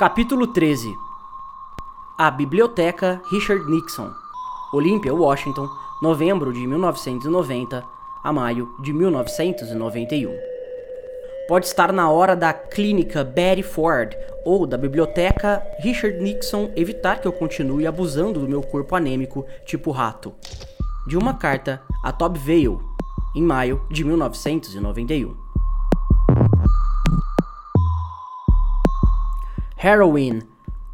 Capítulo 13 A Biblioteca Richard Nixon Olympia, Washington, novembro de 1990 a maio de 1991. Pode estar na hora da clínica Betty Ford ou da biblioteca Richard Nixon evitar que eu continue abusando do meu corpo anêmico tipo rato. De uma carta a Tob Vale, em maio de 1991. Heroin,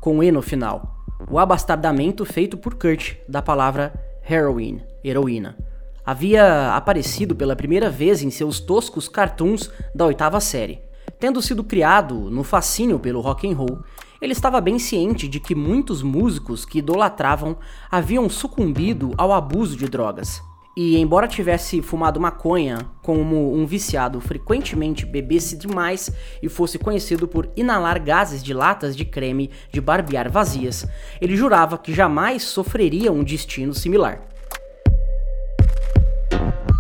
com E no final. O abastardamento feito por Kurt da palavra heroin, heroína. Havia aparecido pela primeira vez em seus toscos cartoons da oitava série. Tendo sido criado no fascínio pelo rock and roll, ele estava bem ciente de que muitos músicos que idolatravam haviam sucumbido ao abuso de drogas. E embora tivesse fumado maconha como um viciado, frequentemente bebesse demais e fosse conhecido por inalar gases de latas de creme de barbear vazias, ele jurava que jamais sofreria um destino similar.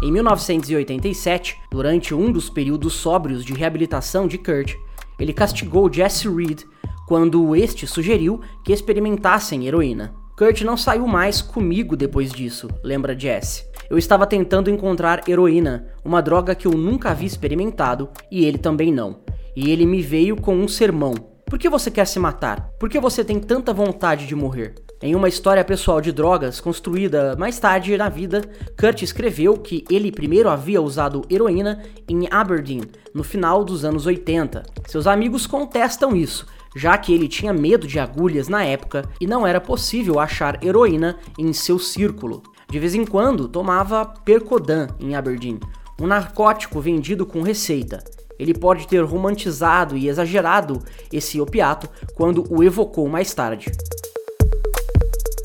Em 1987, durante um dos períodos sóbrios de reabilitação de Kurt, ele castigou Jesse Reed quando este sugeriu que experimentassem heroína. Kurt não saiu mais comigo depois disso, lembra Jesse. Eu estava tentando encontrar heroína, uma droga que eu nunca havia experimentado, e ele também não. E ele me veio com um sermão. Por que você quer se matar? Por que você tem tanta vontade de morrer? Em uma história pessoal de drogas construída mais tarde na vida, Kurt escreveu que ele primeiro havia usado heroína em Aberdeen, no final dos anos 80. Seus amigos contestam isso, já que ele tinha medo de agulhas na época e não era possível achar heroína em seu círculo. De vez em quando tomava Percodan em Aberdeen, um narcótico vendido com receita. Ele pode ter romantizado e exagerado esse opiato quando o evocou mais tarde.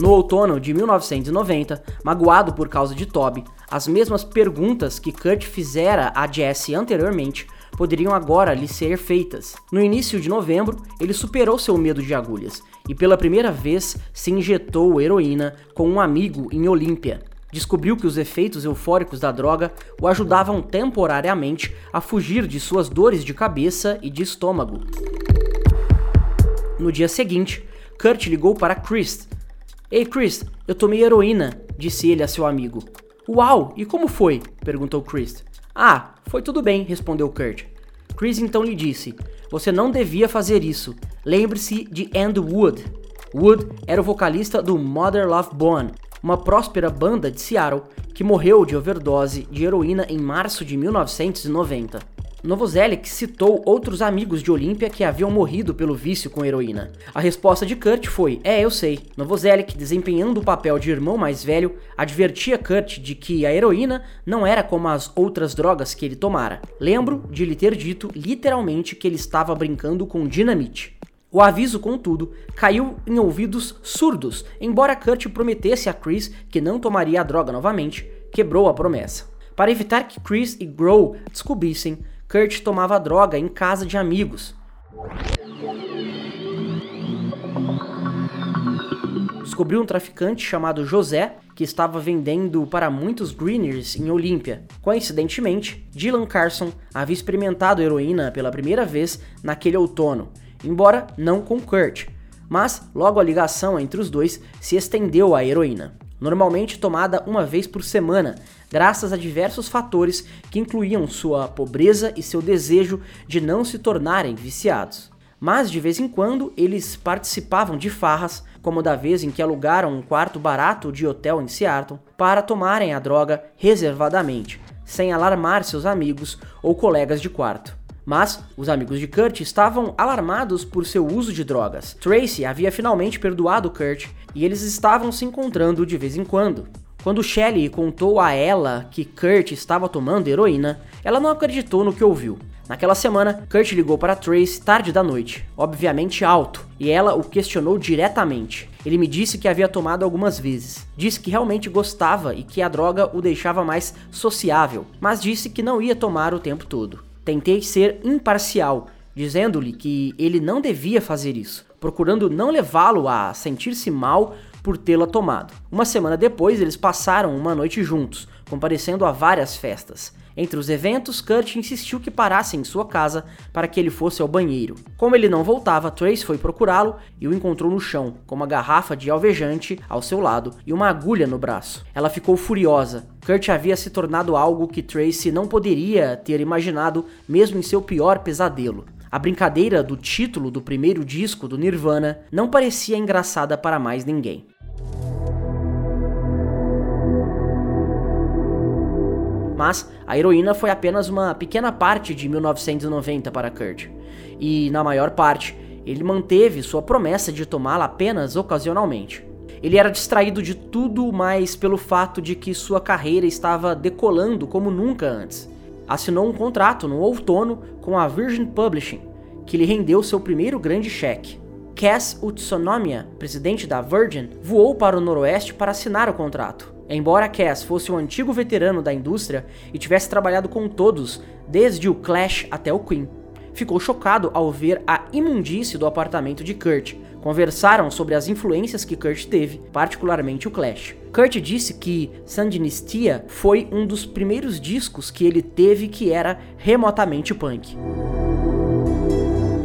No outono de 1990, magoado por causa de Toby, as mesmas perguntas que Kurt fizera a Jesse anteriormente poderiam agora lhe ser feitas. No início de novembro, ele superou seu medo de agulhas e pela primeira vez se injetou heroína com um amigo em Olímpia. Descobriu que os efeitos eufóricos da droga o ajudavam temporariamente a fugir de suas dores de cabeça e de estômago. No dia seguinte, Kurt ligou para Chris. Ei Chris, eu tomei heroína, disse ele a seu amigo. Uau, e como foi? perguntou Chris. Ah, foi tudo bem, respondeu Kurt. Chris então lhe disse: Você não devia fazer isso. Lembre-se de Andy Wood. Wood era o vocalista do Mother Love Bone, uma próspera banda de Seattle que morreu de overdose de heroína em março de 1990. Novoselic citou outros amigos de Olímpia que haviam morrido pelo vício com heroína. A resposta de Kurt foi: É, eu sei. Novoselic, desempenhando o papel de irmão mais velho, advertia Kurt de que a heroína não era como as outras drogas que ele tomara. Lembro de lhe ter dito literalmente que ele estava brincando com dinamite. O aviso, contudo, caiu em ouvidos surdos, embora Kurt prometesse a Chris que não tomaria a droga novamente, quebrou a promessa. Para evitar que Chris e Grow descobrissem, Kurt tomava droga em casa de amigos. Descobriu um traficante chamado José que estava vendendo para muitos greeners em Olímpia. Coincidentemente, Dylan Carson havia experimentado heroína pela primeira vez naquele outono, embora não com Kurt. Mas logo a ligação entre os dois se estendeu à heroína normalmente tomada uma vez por semana, graças a diversos fatores que incluíam sua pobreza e seu desejo de não se tornarem viciados. Mas de vez em quando eles participavam de farras, como da vez em que alugaram um quarto barato de hotel em Seattle, para tomarem a droga reservadamente, sem alarmar seus amigos ou colegas de quarto. Mas os amigos de Kurt estavam alarmados por seu uso de drogas. Tracy havia finalmente perdoado Kurt e eles estavam se encontrando de vez em quando. Quando Shelley contou a ela que Kurt estava tomando heroína, ela não acreditou no que ouviu. Naquela semana, Kurt ligou para Trace tarde da noite, obviamente alto, e ela o questionou diretamente. Ele me disse que havia tomado algumas vezes. Disse que realmente gostava e que a droga o deixava mais sociável, mas disse que não ia tomar o tempo todo. Tentei ser imparcial, dizendo-lhe que ele não devia fazer isso, procurando não levá-lo a sentir-se mal por tê-la tomado. Uma semana depois, eles passaram uma noite juntos, comparecendo a várias festas. Entre os eventos, Kurt insistiu que parasse em sua casa para que ele fosse ao banheiro. Como ele não voltava, Trace foi procurá-lo e o encontrou no chão, com uma garrafa de alvejante ao seu lado e uma agulha no braço. Ela ficou furiosa. Kurt havia se tornado algo que Trace não poderia ter imaginado mesmo em seu pior pesadelo. A brincadeira do título do primeiro disco do Nirvana não parecia engraçada para mais ninguém. Mas a heroína foi apenas uma pequena parte de 1990 para Kurt, e na maior parte, ele manteve sua promessa de tomá-la apenas ocasionalmente. Ele era distraído de tudo mais pelo fato de que sua carreira estava decolando como nunca antes. Assinou um contrato no outono com a Virgin Publishing, que lhe rendeu seu primeiro grande cheque. Cass Utsunomiya, presidente da Virgin, voou para o noroeste para assinar o contrato. Embora Cass fosse um antigo veterano da indústria e tivesse trabalhado com todos, desde o Clash até o Queen, ficou chocado ao ver a imundície do apartamento de Kurt. Conversaram sobre as influências que Kurt teve, particularmente o Clash. Kurt disse que Sandinistia foi um dos primeiros discos que ele teve que era remotamente punk.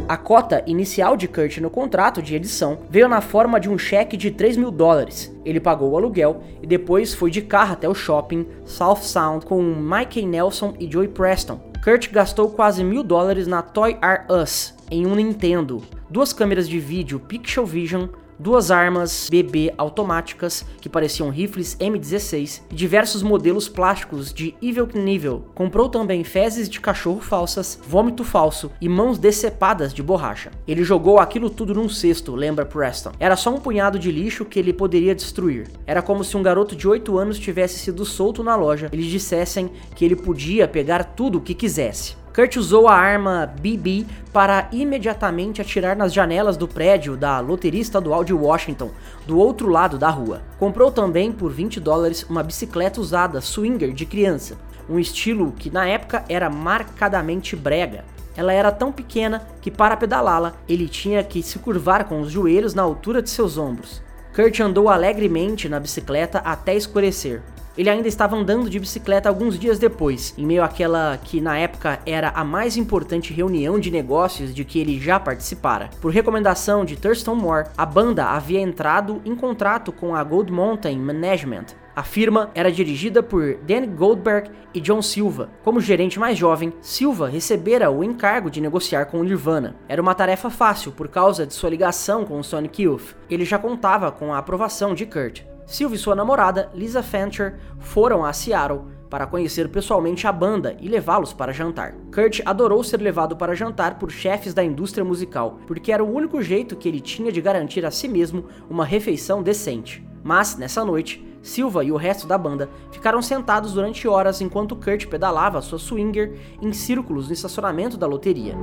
A cota inicial de Kurt no contrato de edição veio na forma de um cheque de 3 mil dólares. Ele pagou o aluguel e depois foi de carro até o shopping South Sound com Mikey Nelson e Joey Preston. Kurt gastou quase mil dólares na Toy R Us em um Nintendo, duas câmeras de vídeo Pixelvision, duas armas BB automáticas que pareciam rifles M16 e diversos modelos plásticos de Evil Knievel. Comprou também fezes de cachorro falsas, vômito falso e mãos decepadas de borracha. Ele jogou aquilo tudo num cesto, lembra Preston. Era só um punhado de lixo que ele poderia destruir. Era como se um garoto de 8 anos tivesse sido solto na loja e lhe dissessem que ele podia pegar tudo o que quisesse. Kurt usou a arma BB para imediatamente atirar nas janelas do prédio da Loteria Estadual de Washington, do outro lado da rua. Comprou também por 20 dólares uma bicicleta usada swinger de criança, um estilo que na época era marcadamente brega. Ela era tão pequena que para pedalá-la ele tinha que se curvar com os joelhos na altura de seus ombros. Kurt andou alegremente na bicicleta até escurecer. Ele ainda estava andando de bicicleta alguns dias depois, em meio àquela que na época era a mais importante reunião de negócios de que ele já participara. Por recomendação de Thurston Moore, a banda havia entrado em contrato com a Gold Mountain Management, a firma era dirigida por Danny Goldberg e John Silva. Como gerente mais jovem, Silva recebera o encargo de negociar com o Nirvana. Era uma tarefa fácil por causa de sua ligação com o Sonic Youth. Ele já contava com a aprovação de Kurt. Silva e sua namorada, Lisa Fancher, foram a Seattle para conhecer pessoalmente a banda e levá-los para jantar. Kurt adorou ser levado para jantar por chefes da indústria musical, porque era o único jeito que ele tinha de garantir a si mesmo uma refeição decente. Mas, nessa noite, Silva e o resto da banda ficaram sentados durante horas enquanto Kurt pedalava sua swinger em círculos no estacionamento da loteria.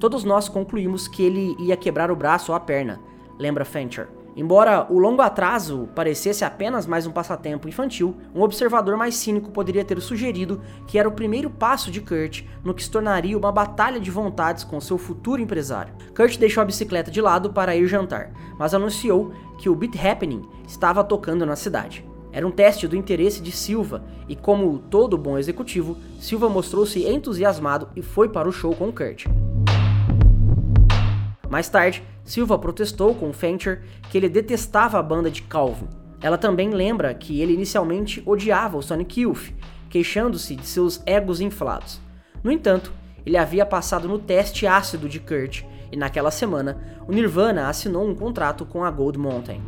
Todos nós concluímos que ele ia quebrar o braço ou a perna, lembra Fancher. Embora o longo atraso parecesse apenas mais um passatempo infantil, um observador mais cínico poderia ter sugerido que era o primeiro passo de Kurt no que se tornaria uma batalha de vontades com seu futuro empresário. Kurt deixou a bicicleta de lado para ir jantar, mas anunciou que o Beat Happening estava tocando na cidade. Era um teste do interesse de Silva, e como todo bom executivo, Silva mostrou-se entusiasmado e foi para o show com Kurt. Mais tarde, Silva protestou com Fancher que ele detestava a banda de Calvin. Ela também lembra que ele inicialmente odiava o Sonic Youth, queixando-se de seus egos inflados. No entanto, ele havia passado no teste ácido de Kurt e naquela semana o Nirvana assinou um contrato com a Gold Mountain.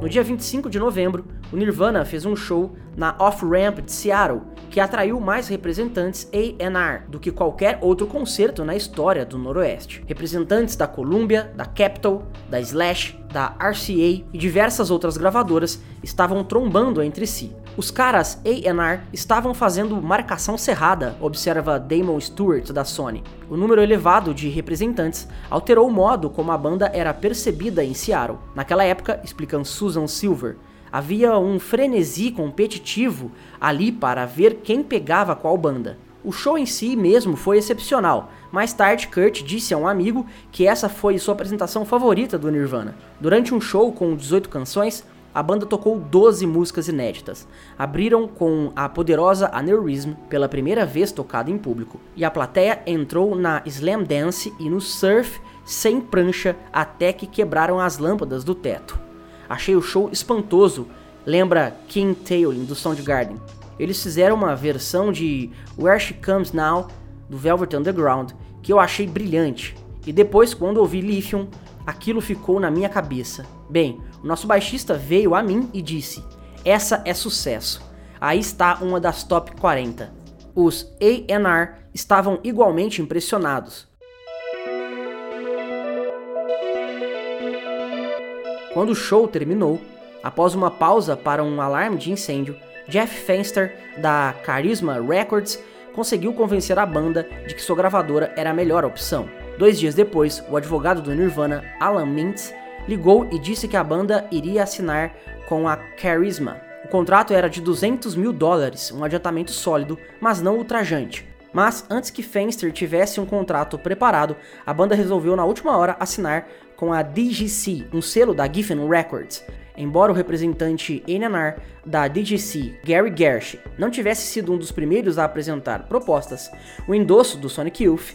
No dia 25 de novembro, o Nirvana fez um show na Off-Ramp de Seattle, que atraiu mais representantes A&R do que qualquer outro concerto na história do Noroeste. Representantes da Columbia, da Capitol, da Slash, da RCA e diversas outras gravadoras estavam trombando entre si. Os caras A&R estavam fazendo marcação cerrada, observa Damon Stewart da Sony. O número elevado de representantes alterou o modo como a banda era percebida em Seattle. Naquela época, explica Susan Silver, havia um frenesi competitivo ali para ver quem pegava qual banda. O show em si mesmo foi excepcional. Mais tarde, Kurt disse a um amigo que essa foi sua apresentação favorita do Nirvana. Durante um show com 18 canções, a banda tocou 12 músicas inéditas. Abriram com a poderosa Aneurysm pela primeira vez tocada em público, e a plateia entrou na slam dance e no surf sem prancha até que quebraram as lâmpadas do teto. Achei o show espantoso, lembra King Tailin do Soundgarden. Eles fizeram uma versão de Where She Comes Now do Velvet Underground que eu achei brilhante. E depois, quando ouvi Lithium, aquilo ficou na minha cabeça. Bem, o nosso baixista veio a mim e disse: Essa é sucesso. Aí está uma das top 40. Os AR estavam igualmente impressionados. Quando o show terminou, após uma pausa para um alarme de incêndio, Jeff Fenster, da Charisma Records, conseguiu convencer a banda de que sua gravadora era a melhor opção. Dois dias depois, o advogado do Nirvana, Alan Mintz, ligou e disse que a banda iria assinar com a Charisma. O contrato era de 200 mil dólares, um adiantamento sólido, mas não ultrajante. Mas antes que Fenster tivesse um contrato preparado, a banda resolveu na última hora assinar com a DGC, um selo da Giffen Records. Embora o representante A&R da DGC, Gary Gersh, não tivesse sido um dos primeiros a apresentar propostas, o endosso do Sonic Youth,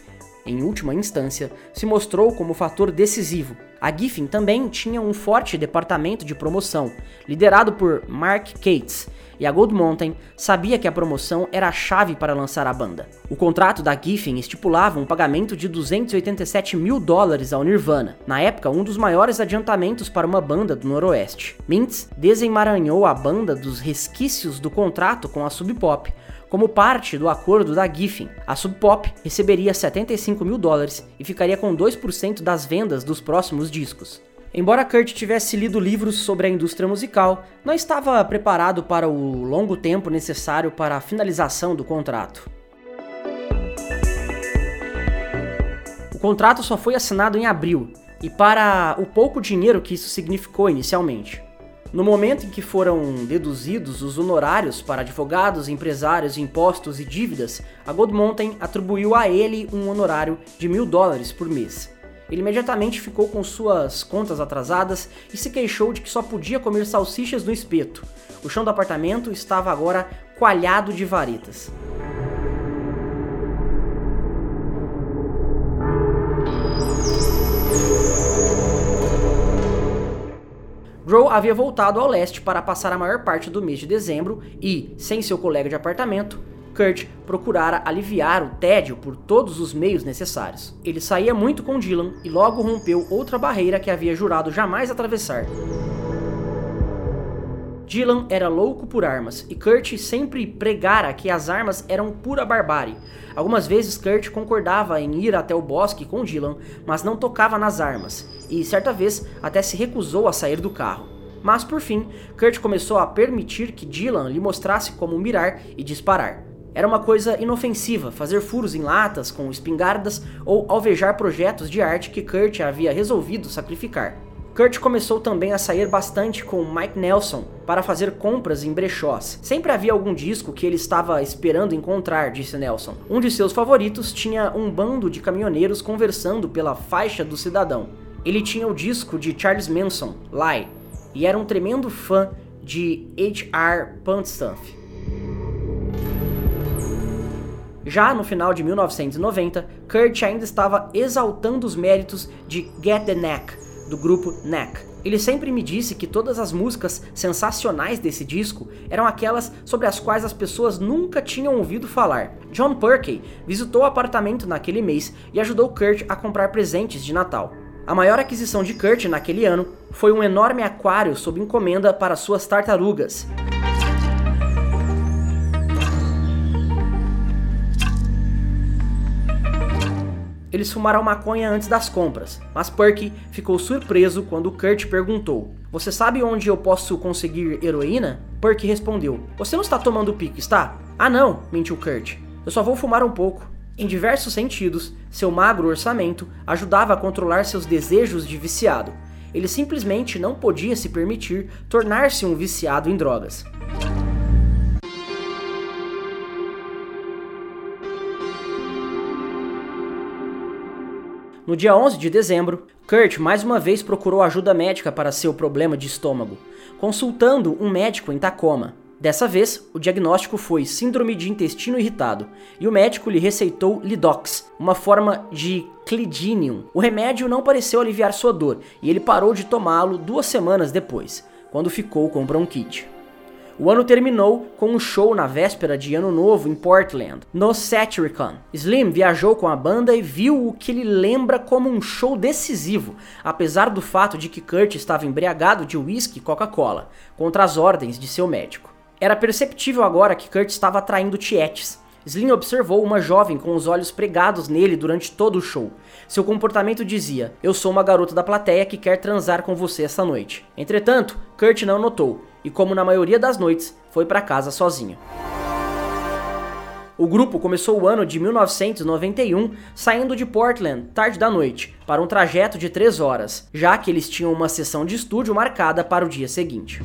em última instância, se mostrou como fator decisivo. A Giffen também tinha um forte departamento de promoção, liderado por Mark Cates, e a Gold Mountain sabia que a promoção era a chave para lançar a banda. O contrato da Giffen estipulava um pagamento de 287 mil dólares ao Nirvana, na época um dos maiores adiantamentos para uma banda do Noroeste. Mintz desemaranhou a banda dos resquícios do contrato com a Sub Pop, como parte do acordo da Giffen, a Sub Pop receberia 75 mil dólares e ficaria com 2% das vendas dos próximos discos. Embora Kurt tivesse lido livros sobre a indústria musical, não estava preparado para o longo tempo necessário para a finalização do contrato. O contrato só foi assinado em abril, e para o pouco dinheiro que isso significou inicialmente. No momento em que foram deduzidos os honorários para advogados, empresários, impostos e dívidas, a Gold atribuiu a ele um honorário de mil dólares por mês. Ele imediatamente ficou com suas contas atrasadas e se queixou de que só podia comer salsichas no espeto. O chão do apartamento estava agora coalhado de varetas. Grohl havia voltado ao leste para passar a maior parte do mês de dezembro e, sem seu colega de apartamento, Kurt procurara aliviar o tédio por todos os meios necessários. Ele saía muito com Dylan e logo rompeu outra barreira que havia jurado jamais atravessar. Dylan era louco por armas e Kurt sempre pregara que as armas eram pura barbárie. Algumas vezes Kurt concordava em ir até o bosque com Dylan, mas não tocava nas armas, e certa vez até se recusou a sair do carro. Mas por fim, Kurt começou a permitir que Dylan lhe mostrasse como mirar e disparar. Era uma coisa inofensiva fazer furos em latas com espingardas ou alvejar projetos de arte que Kurt havia resolvido sacrificar. Kurt começou também a sair bastante com Mike Nelson para fazer compras em brechós. Sempre havia algum disco que ele estava esperando encontrar, disse Nelson. Um de seus favoritos tinha um bando de caminhoneiros conversando pela faixa do cidadão. Ele tinha o disco de Charles Manson, Lie, e era um tremendo fã de H.R. Puntstuff. Já no final de 1990, Kurt ainda estava exaltando os méritos de Get the Neck, do grupo Neck. Ele sempre me disse que todas as músicas sensacionais desse disco eram aquelas sobre as quais as pessoas nunca tinham ouvido falar. John Perkey visitou o apartamento naquele mês e ajudou Kurt a comprar presentes de Natal. A maior aquisição de Kurt naquele ano foi um enorme aquário sob encomenda para suas tartarugas. Eles fumaram maconha antes das compras, mas Perky ficou surpreso quando Kurt perguntou: Você sabe onde eu posso conseguir heroína? Perky respondeu: Você não está tomando pico, está? Ah, não, mentiu Kurt. Eu só vou fumar um pouco. Em diversos sentidos, seu magro orçamento ajudava a controlar seus desejos de viciado. Ele simplesmente não podia se permitir tornar-se um viciado em drogas. No dia 11 de dezembro, Kurt mais uma vez procurou ajuda médica para seu problema de estômago, consultando um médico em Tacoma. Dessa vez, o diagnóstico foi síndrome de intestino irritado, e o médico lhe receitou Lidox, uma forma de Clydinium. O remédio não pareceu aliviar sua dor, e ele parou de tomá-lo duas semanas depois, quando ficou com bronquite. O ano terminou com um show na véspera de Ano Novo em Portland, no Satyricon. Slim viajou com a banda e viu o que ele lembra como um show decisivo, apesar do fato de que Kurt estava embriagado de whisky e Coca-Cola, contra as ordens de seu médico. Era perceptível agora que Kurt estava atraindo tietes. Slim observou uma jovem com os olhos pregados nele durante todo o show. Seu comportamento dizia: Eu sou uma garota da plateia que quer transar com você esta noite. Entretanto, Kurt não notou e, como na maioria das noites, foi para casa sozinho. O grupo começou o ano de 1991 saindo de Portland tarde da noite para um trajeto de 3 horas, já que eles tinham uma sessão de estúdio marcada para o dia seguinte.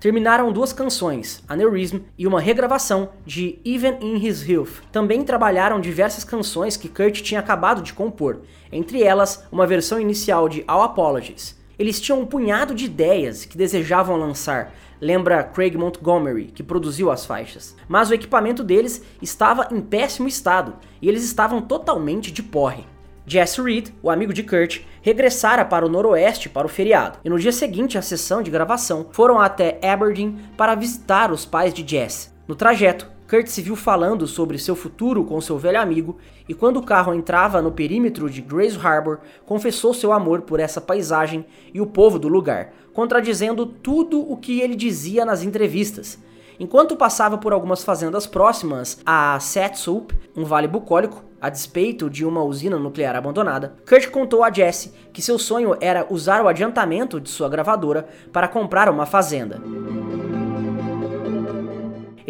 Terminaram duas canções, Aneurysm e uma regravação de Even in His Youth. Também trabalharam diversas canções que Kurt tinha acabado de compor, entre elas uma versão inicial de All Apologies, eles tinham um punhado de ideias que desejavam lançar, lembra Craig Montgomery, que produziu as faixas. Mas o equipamento deles estava em péssimo estado e eles estavam totalmente de porre. Jesse Reed, o amigo de Kurt, regressara para o noroeste para o feriado, e no dia seguinte à sessão de gravação foram até Aberdeen para visitar os pais de Jesse. No trajeto, Kurt se viu falando sobre seu futuro com seu velho amigo e quando o carro entrava no perímetro de Grace Harbor, confessou seu amor por essa paisagem e o povo do lugar, contradizendo tudo o que ele dizia nas entrevistas. Enquanto passava por algumas fazendas próximas a Setsup, um vale bucólico, a despeito de uma usina nuclear abandonada, Kurt contou a Jesse que seu sonho era usar o adiantamento de sua gravadora para comprar uma fazenda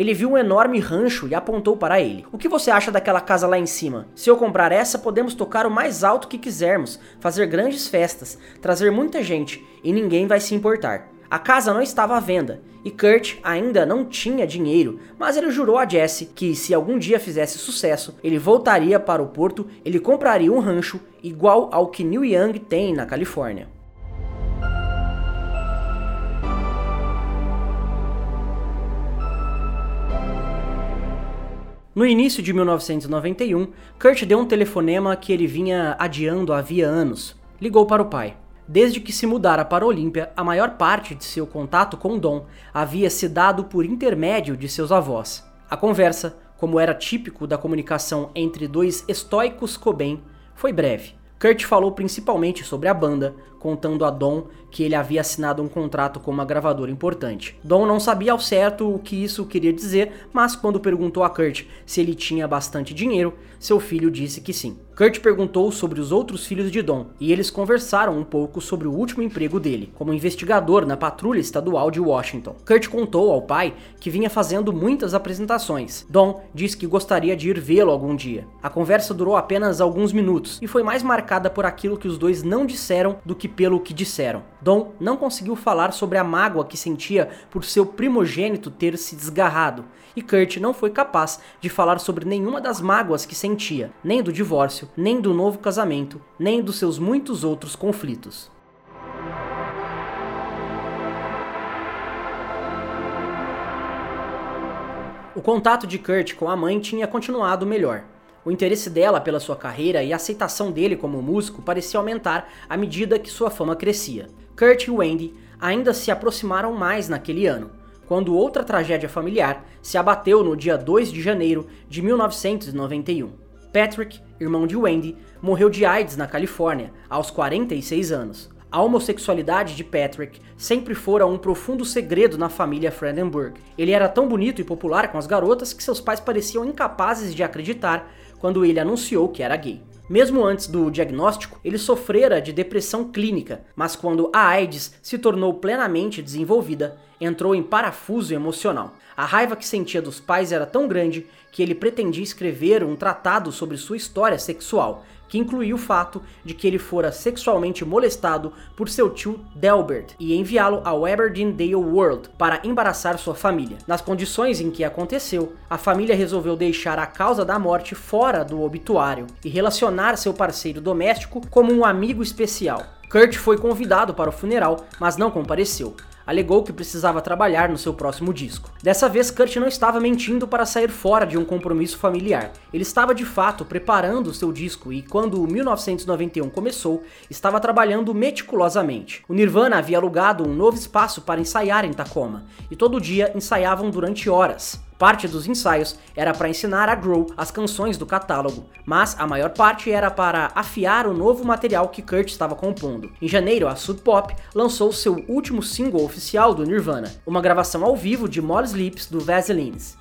ele viu um enorme rancho e apontou para ele. O que você acha daquela casa lá em cima? Se eu comprar essa, podemos tocar o mais alto que quisermos, fazer grandes festas, trazer muita gente e ninguém vai se importar. A casa não estava à venda e Kurt ainda não tinha dinheiro, mas ele jurou a Jesse que se algum dia fizesse sucesso, ele voltaria para o porto, ele compraria um rancho igual ao que Neil Young tem na Califórnia. No início de 1991, Kurt deu um telefonema que ele vinha adiando havia anos. Ligou para o pai. Desde que se mudara para Olímpia, a maior parte de seu contato com Dom havia se dado por intermédio de seus avós. A conversa, como era típico da comunicação entre dois estoicos Coben, foi breve. Kurt falou principalmente sobre a banda, contando a Dom que ele havia assinado um contrato com uma gravadora importante. Dom não sabia ao certo o que isso queria dizer, mas quando perguntou a Kurt se ele tinha bastante dinheiro, seu filho disse que sim. Kurt perguntou sobre os outros filhos de Dom e eles conversaram um pouco sobre o último emprego dele, como investigador na patrulha estadual de Washington. Kurt contou ao pai que vinha fazendo muitas apresentações. Dom disse que gostaria de ir vê-lo algum dia. A conversa durou apenas alguns minutos e foi mais marcada por aquilo que os dois não disseram do que pelo que disseram. Dom não conseguiu falar sobre a mágoa que sentia por seu primogênito ter se desgarrado, e Kurt não foi capaz de falar sobre nenhuma das mágoas que sentia, nem do divórcio, nem do novo casamento, nem dos seus muitos outros conflitos. O contato de Kurt com a mãe tinha continuado melhor. O interesse dela pela sua carreira e a aceitação dele como músico parecia aumentar à medida que sua fama crescia. Kurt e Wendy ainda se aproximaram mais naquele ano, quando outra tragédia familiar se abateu no dia 2 de janeiro de 1991. Patrick, irmão de Wendy, morreu de AIDS na Califórnia, aos 46 anos. A homossexualidade de Patrick sempre fora um profundo segredo na família Fredenburg. Ele era tão bonito e popular com as garotas que seus pais pareciam incapazes de acreditar quando ele anunciou que era gay. Mesmo antes do diagnóstico, ele sofrera de depressão clínica, mas quando a AIDS se tornou plenamente desenvolvida, entrou em parafuso emocional. A raiva que sentia dos pais era tão grande que ele pretendia escrever um tratado sobre sua história sexual, que incluía o fato de que ele fora sexualmente molestado por seu tio Delbert e enviá-lo ao Aberdeen World para embaraçar sua família. Nas condições em que aconteceu, a família resolveu deixar a causa da morte fora do obituário e relacionar seu parceiro doméstico como um amigo especial. Kurt foi convidado para o funeral, mas não compareceu alegou que precisava trabalhar no seu próximo disco. Dessa vez, Kurt não estava mentindo para sair fora de um compromisso familiar. Ele estava de fato preparando o seu disco e, quando 1991 começou, estava trabalhando meticulosamente. O Nirvana havia alugado um novo espaço para ensaiar em Tacoma, e todo dia ensaiavam durante horas. Parte dos ensaios era para ensinar a Grohl as canções do catálogo, mas a maior parte era para afiar o novo material que Kurt estava compondo. Em janeiro, a Sub Pop lançou seu último single oficial do Nirvana, uma gravação ao vivo de Molly Sleeps do Vaselines.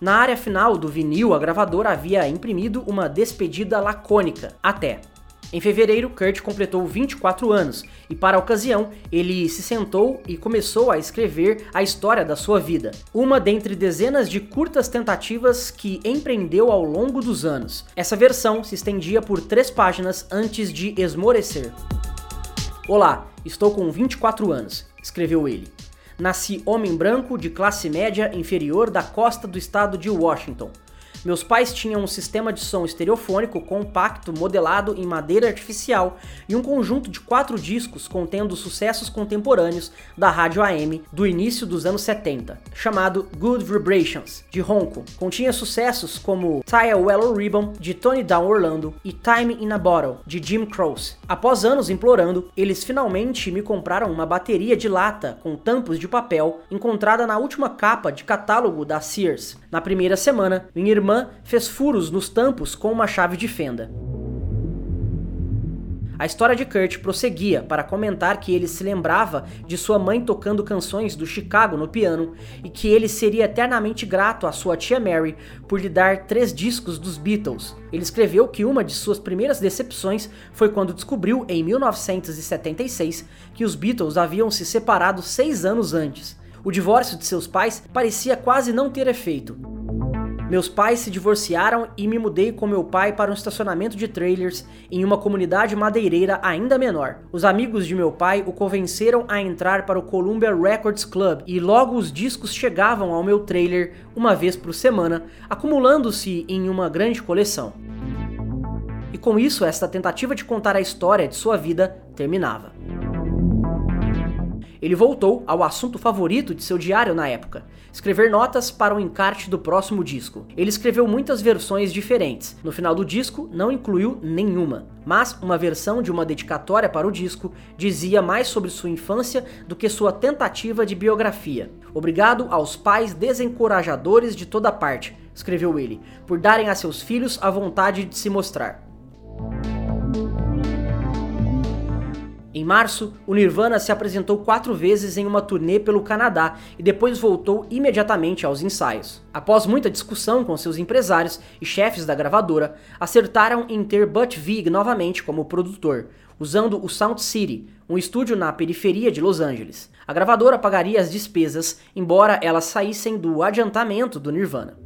Na área final do vinil, a gravadora havia imprimido uma despedida lacônica, até. Em fevereiro, Kurt completou 24 anos e, para a ocasião, ele se sentou e começou a escrever a história da sua vida, uma dentre dezenas de curtas tentativas que empreendeu ao longo dos anos. Essa versão se estendia por três páginas antes de esmorecer. Olá, estou com 24 anos, escreveu ele. Nasci homem branco de classe média inferior da costa do estado de Washington. Meus pais tinham um sistema de som estereofônico compacto modelado em madeira artificial e um conjunto de quatro discos contendo sucessos contemporâneos da rádio AM do início dos anos 70, chamado Good Vibrations, de Ronco. Continha sucessos como Tie a Wellow Ribbon, de Tony Down Orlando, e Time in a Bottle, de Jim Croce. Após anos implorando, eles finalmente me compraram uma bateria de lata com tampos de papel encontrada na última capa de catálogo da Sears. Na primeira semana, minha irmã fez furos nos tampos com uma chave de fenda. A história de Kurt prosseguia para comentar que ele se lembrava de sua mãe tocando canções do Chicago no piano e que ele seria eternamente grato à sua tia Mary por lhe dar três discos dos Beatles. Ele escreveu que uma de suas primeiras decepções foi quando descobriu, em 1976, que os Beatles haviam se separado seis anos antes. O divórcio de seus pais parecia quase não ter efeito. Meus pais se divorciaram e me mudei com meu pai para um estacionamento de trailers em uma comunidade madeireira ainda menor. Os amigos de meu pai o convenceram a entrar para o Columbia Records Club e logo os discos chegavam ao meu trailer uma vez por semana, acumulando-se em uma grande coleção. E com isso, esta tentativa de contar a história de sua vida terminava ele voltou ao assunto favorito de seu diário na época, escrever notas para o encarte do próximo disco. Ele escreveu muitas versões diferentes. No final do disco, não incluiu nenhuma, mas uma versão de uma dedicatória para o disco dizia mais sobre sua infância do que sua tentativa de biografia. Obrigado aos pais desencorajadores de toda parte, escreveu ele, por darem a seus filhos a vontade de se mostrar. Em março, o Nirvana se apresentou quatro vezes em uma turnê pelo Canadá e depois voltou imediatamente aos ensaios. Após muita discussão com seus empresários e chefes da gravadora, acertaram em ter Butch Vig novamente como produtor, usando o Sound City, um estúdio na periferia de Los Angeles. A gravadora pagaria as despesas, embora elas saíssem do adiantamento do Nirvana.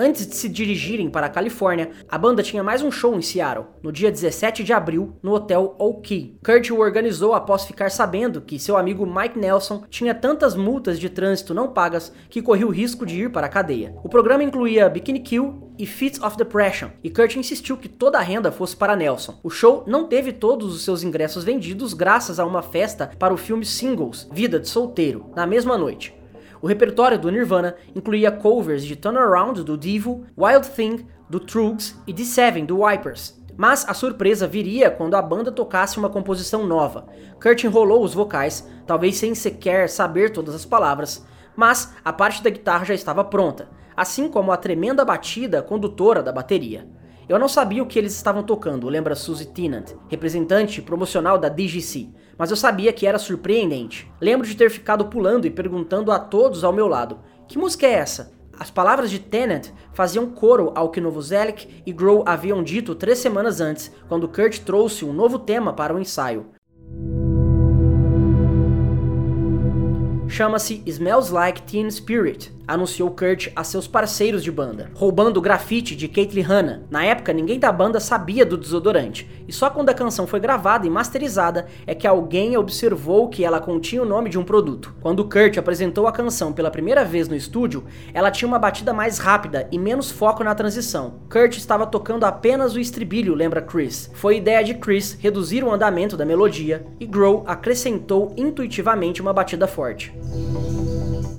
Antes de se dirigirem para a Califórnia, a banda tinha mais um show em Seattle, no dia 17 de abril, no hotel O'Key. Kurt o organizou após ficar sabendo que seu amigo Mike Nelson tinha tantas multas de trânsito não pagas que corria o risco de ir para a cadeia. O programa incluía Bikini Kill e Fits of Depression, e Kurt insistiu que toda a renda fosse para Nelson. O show não teve todos os seus ingressos vendidos graças a uma festa para o filme Singles, Vida de Solteiro, na mesma noite. O repertório do Nirvana incluía covers de Turnaround do Devo, Wild Thing do Trugs e The Seven do Wipers. Mas a surpresa viria quando a banda tocasse uma composição nova. Kurt enrolou os vocais, talvez sem sequer saber todas as palavras, mas a parte da guitarra já estava pronta, assim como a tremenda batida condutora da bateria. Eu não sabia o que eles estavam tocando, lembra Suzy Tennant, representante promocional da DGC, mas eu sabia que era surpreendente. Lembro de ter ficado pulando e perguntando a todos ao meu lado: que música é essa? As palavras de Tennant faziam coro ao que Novoselic e Grohl haviam dito três semanas antes, quando Kurt trouxe um novo tema para o ensaio. Chama-se Smells Like Teen Spirit, anunciou Kurt a seus parceiros de banda, roubando o grafite de Caitlyn Hanna. Na época, ninguém da banda sabia do desodorante, e só quando a canção foi gravada e masterizada é que alguém observou que ela continha o nome de um produto. Quando Kurt apresentou a canção pela primeira vez no estúdio, ela tinha uma batida mais rápida e menos foco na transição. Kurt estava tocando apenas o estribilho, lembra Chris. Foi ideia de Chris reduzir o andamento da melodia e Grohl acrescentou intuitivamente uma batida forte.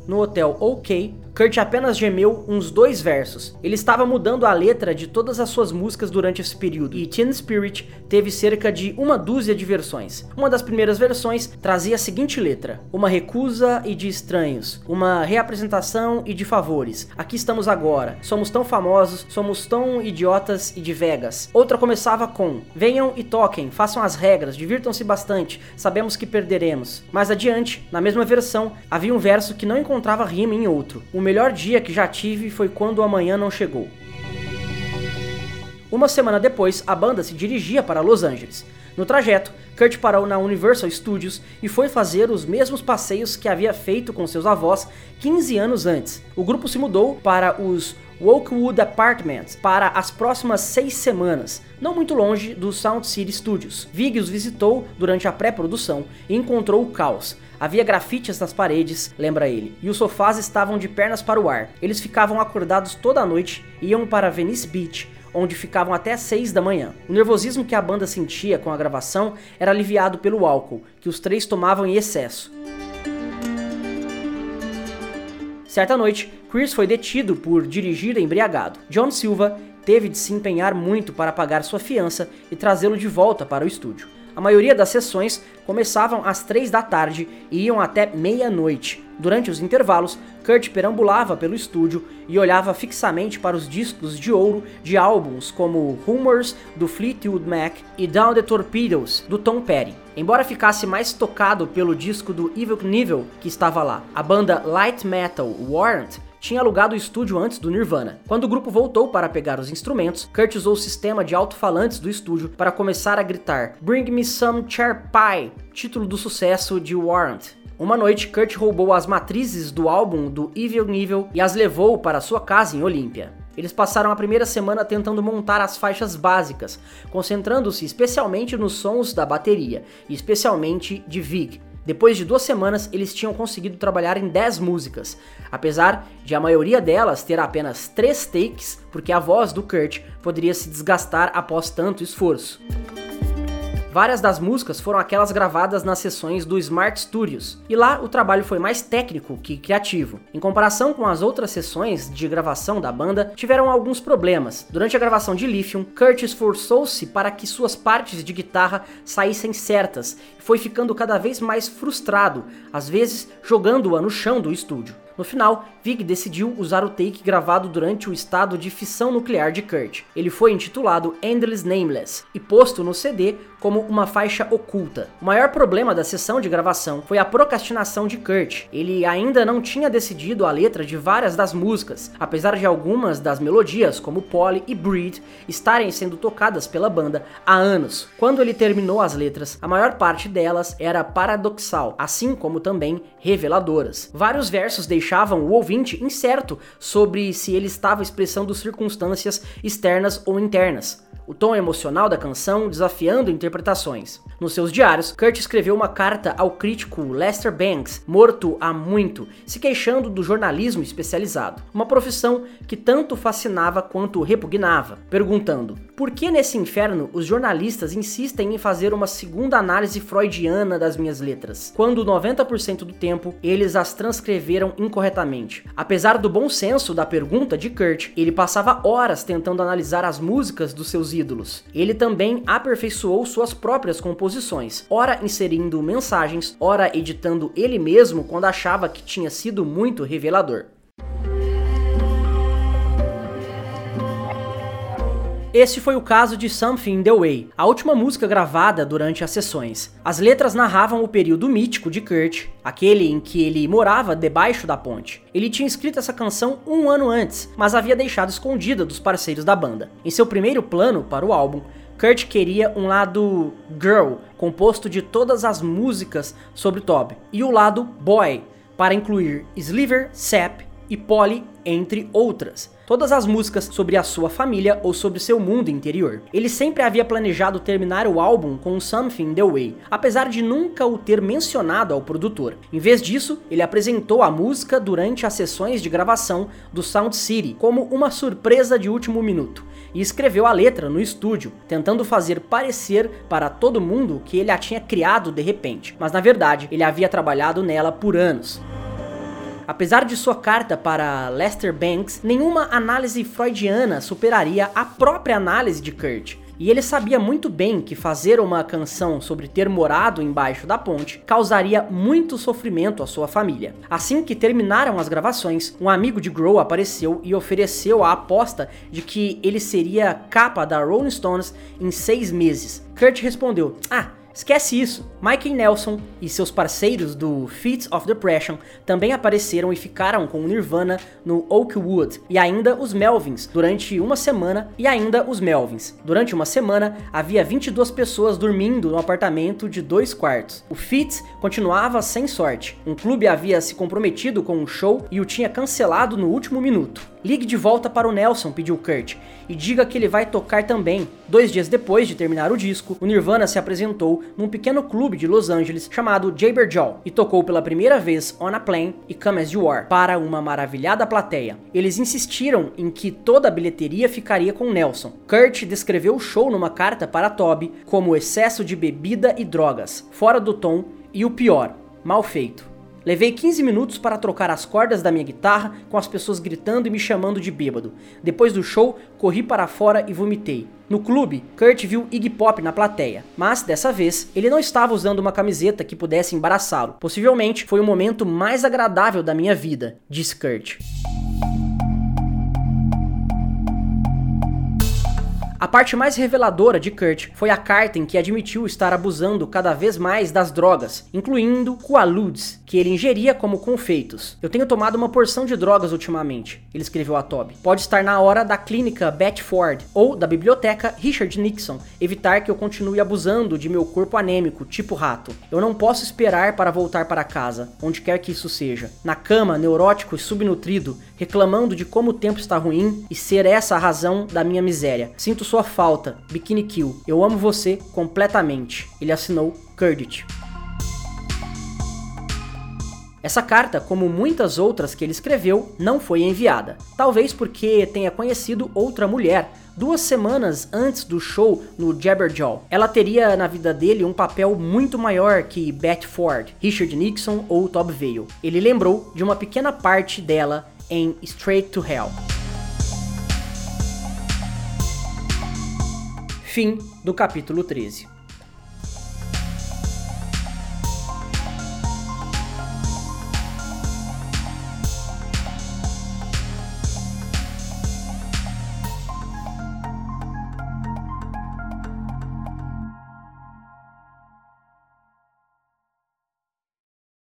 No hotel OK, Kurt apenas gemeu uns dois versos. Ele estava mudando a letra de todas as suas músicas durante esse período, e Teen Spirit teve cerca de uma dúzia de versões. Uma das primeiras versões trazia a seguinte letra: Uma recusa e de estranhos, uma reapresentação e de favores. Aqui estamos agora, somos tão famosos, somos tão idiotas e de Vegas. Outra começava com: Venham e toquem, façam as regras, divirtam-se bastante, sabemos que perderemos. Mais adiante, na mesma versão, havia um verso que não encontrava rima em outro. O melhor dia que já tive foi quando amanhã não chegou. Uma semana depois, a banda se dirigia para Los Angeles. No trajeto, Kurt parou na Universal Studios e foi fazer os mesmos passeios que havia feito com seus avós 15 anos antes. O grupo se mudou para os Oakwood Apartments para as próximas seis semanas, não muito longe do Sound City Studios. Vig os visitou durante a pré-produção e encontrou o caos. Havia grafites nas paredes, lembra ele, e os sofás estavam de pernas para o ar. Eles ficavam acordados toda a noite e iam para Venice Beach, onde ficavam até 6 da manhã. O nervosismo que a banda sentia com a gravação era aliviado pelo álcool, que os três tomavam em excesso. Certa noite, Chris foi detido por dirigir embriagado. John Silva teve de se empenhar muito para pagar sua fiança e trazê-lo de volta para o estúdio. A maioria das sessões começavam às três da tarde e iam até meia-noite. Durante os intervalos, Kurt perambulava pelo estúdio e olhava fixamente para os discos de ouro de álbuns como Rumors do Fleetwood Mac e Down the Torpedoes do Tom Petty. Embora ficasse mais tocado pelo disco do Evil Knievel que estava lá, a banda Light Metal Warrant tinha alugado o estúdio antes do Nirvana. Quando o grupo voltou para pegar os instrumentos, Kurt usou o sistema de alto-falantes do estúdio para começar a gritar Bring me some chair pie, título do sucesso de Warrant. Uma noite, Kurt roubou as matrizes do álbum do Evil Nível e as levou para sua casa em Olímpia. Eles passaram a primeira semana tentando montar as faixas básicas, concentrando-se especialmente nos sons da bateria, e especialmente de Vig, depois de duas semanas, eles tinham conseguido trabalhar em 10 músicas, apesar de a maioria delas ter apenas 3 takes, porque a voz do Kurt poderia se desgastar após tanto esforço. Várias das músicas foram aquelas gravadas nas sessões do Smart Studios, e lá o trabalho foi mais técnico que criativo. Em comparação com as outras sessões de gravação da banda, tiveram alguns problemas. Durante a gravação de Lithium, Kurt esforçou-se para que suas partes de guitarra saíssem certas e foi ficando cada vez mais frustrado, às vezes jogando-a no chão do estúdio. No final, Vig decidiu usar o take gravado durante o estado de fissão nuclear de Kurt. Ele foi intitulado Endless Nameless e posto no CD como uma faixa oculta. O maior problema da sessão de gravação foi a procrastinação de Kurt. Ele ainda não tinha decidido a letra de várias das músicas, apesar de algumas das melodias, como Polly e Breed, estarem sendo tocadas pela banda há anos. Quando ele terminou as letras, a maior parte delas era paradoxal, assim como também reveladoras. Vários versos deixavam o ouvinte incerto sobre se ele estava expressando circunstâncias externas ou internas o tom emocional da canção desafiando interpretações. Nos seus diários, Kurt escreveu uma carta ao crítico Lester Banks, morto há muito, se queixando do jornalismo especializado, uma profissão que tanto fascinava quanto repugnava, perguntando: por que nesse inferno os jornalistas insistem em fazer uma segunda análise freudiana das minhas letras, quando 90% do tempo eles as transcreveram incorretamente? Apesar do bom senso da pergunta de Kurt, ele passava horas tentando analisar as músicas dos seus ídolos. Ele também aperfeiçoou suas próprias composições, ora inserindo mensagens, ora editando ele mesmo quando achava que tinha sido muito revelador. Esse foi o caso de Something in the Way, a última música gravada durante as sessões. As letras narravam o período mítico de Kurt, aquele em que ele morava debaixo da ponte. Ele tinha escrito essa canção um ano antes, mas havia deixado escondida dos parceiros da banda. Em seu primeiro plano para o álbum, Kurt queria um lado girl, composto de todas as músicas sobre Toby, e o lado boy, para incluir Sliver, Sap e Polly, entre outras. Todas as músicas sobre a sua família ou sobre seu mundo interior. Ele sempre havia planejado terminar o álbum com Something the Way, apesar de nunca o ter mencionado ao produtor. Em vez disso, ele apresentou a música durante as sessões de gravação do Sound City como uma surpresa de último minuto e escreveu a letra no estúdio, tentando fazer parecer para todo mundo que ele a tinha criado de repente, mas na verdade ele havia trabalhado nela por anos. Apesar de sua carta para Lester Banks, nenhuma análise freudiana superaria a própria análise de Kurt. E ele sabia muito bem que fazer uma canção sobre ter morado embaixo da ponte causaria muito sofrimento à sua família. Assim que terminaram as gravações, um amigo de Grohl apareceu e ofereceu a aposta de que ele seria capa da Rolling Stones em seis meses. Kurt respondeu: Ah, Esquece isso. Mike Nelson e seus parceiros do Feats of Depression também apareceram e ficaram com Nirvana no Oakwood e ainda os Melvins durante uma semana e ainda os Melvins. Durante uma semana havia 22 pessoas dormindo no apartamento de dois quartos. O Feats continuava sem sorte. Um clube havia se comprometido com um show e o tinha cancelado no último minuto. Ligue de volta para o Nelson, pediu Kurt, e diga que ele vai tocar também. Dois dias depois de terminar o disco, o Nirvana se apresentou num pequeno clube de Los Angeles chamado Jaberjaw e tocou pela primeira vez On a Plane e Come As You Are para uma maravilhada plateia. Eles insistiram em que toda a bilheteria ficaria com Nelson. Kurt descreveu o show numa carta para Toby como excesso de bebida e drogas, fora do tom e o pior, mal feito. Levei 15 minutos para trocar as cordas da minha guitarra, com as pessoas gritando e me chamando de bêbado. Depois do show, corri para fora e vomitei. No clube, Kurt viu Iggy Pop na plateia, mas dessa vez ele não estava usando uma camiseta que pudesse embaraçá-lo. Possivelmente foi o momento mais agradável da minha vida, disse Kurt. A parte mais reveladora de Kurt foi a carta em que admitiu estar abusando cada vez mais das drogas, incluindo Quaaludes, que ele ingeria como confeitos. Eu tenho tomado uma porção de drogas ultimamente, ele escreveu a Toby. Pode estar na hora da clínica Betty Ford ou da biblioteca Richard Nixon evitar que eu continue abusando de meu corpo anêmico, tipo rato. Eu não posso esperar para voltar para casa, onde quer que isso seja. Na cama, neurótico e subnutrido, reclamando de como o tempo está ruim e ser essa a razão da minha miséria. Sinto sua falta, Bikini Kill. Eu amo você completamente. Ele assinou Kurdit. Essa carta, como muitas outras que ele escreveu, não foi enviada. Talvez porque tenha conhecido outra mulher, duas semanas antes do show no Jabberjaw. Ela teria na vida dele um papel muito maior que Beth Ford, Richard Nixon ou Tob Vale. Ele lembrou de uma pequena parte dela em Straight to Hell. Fim do capítulo 13.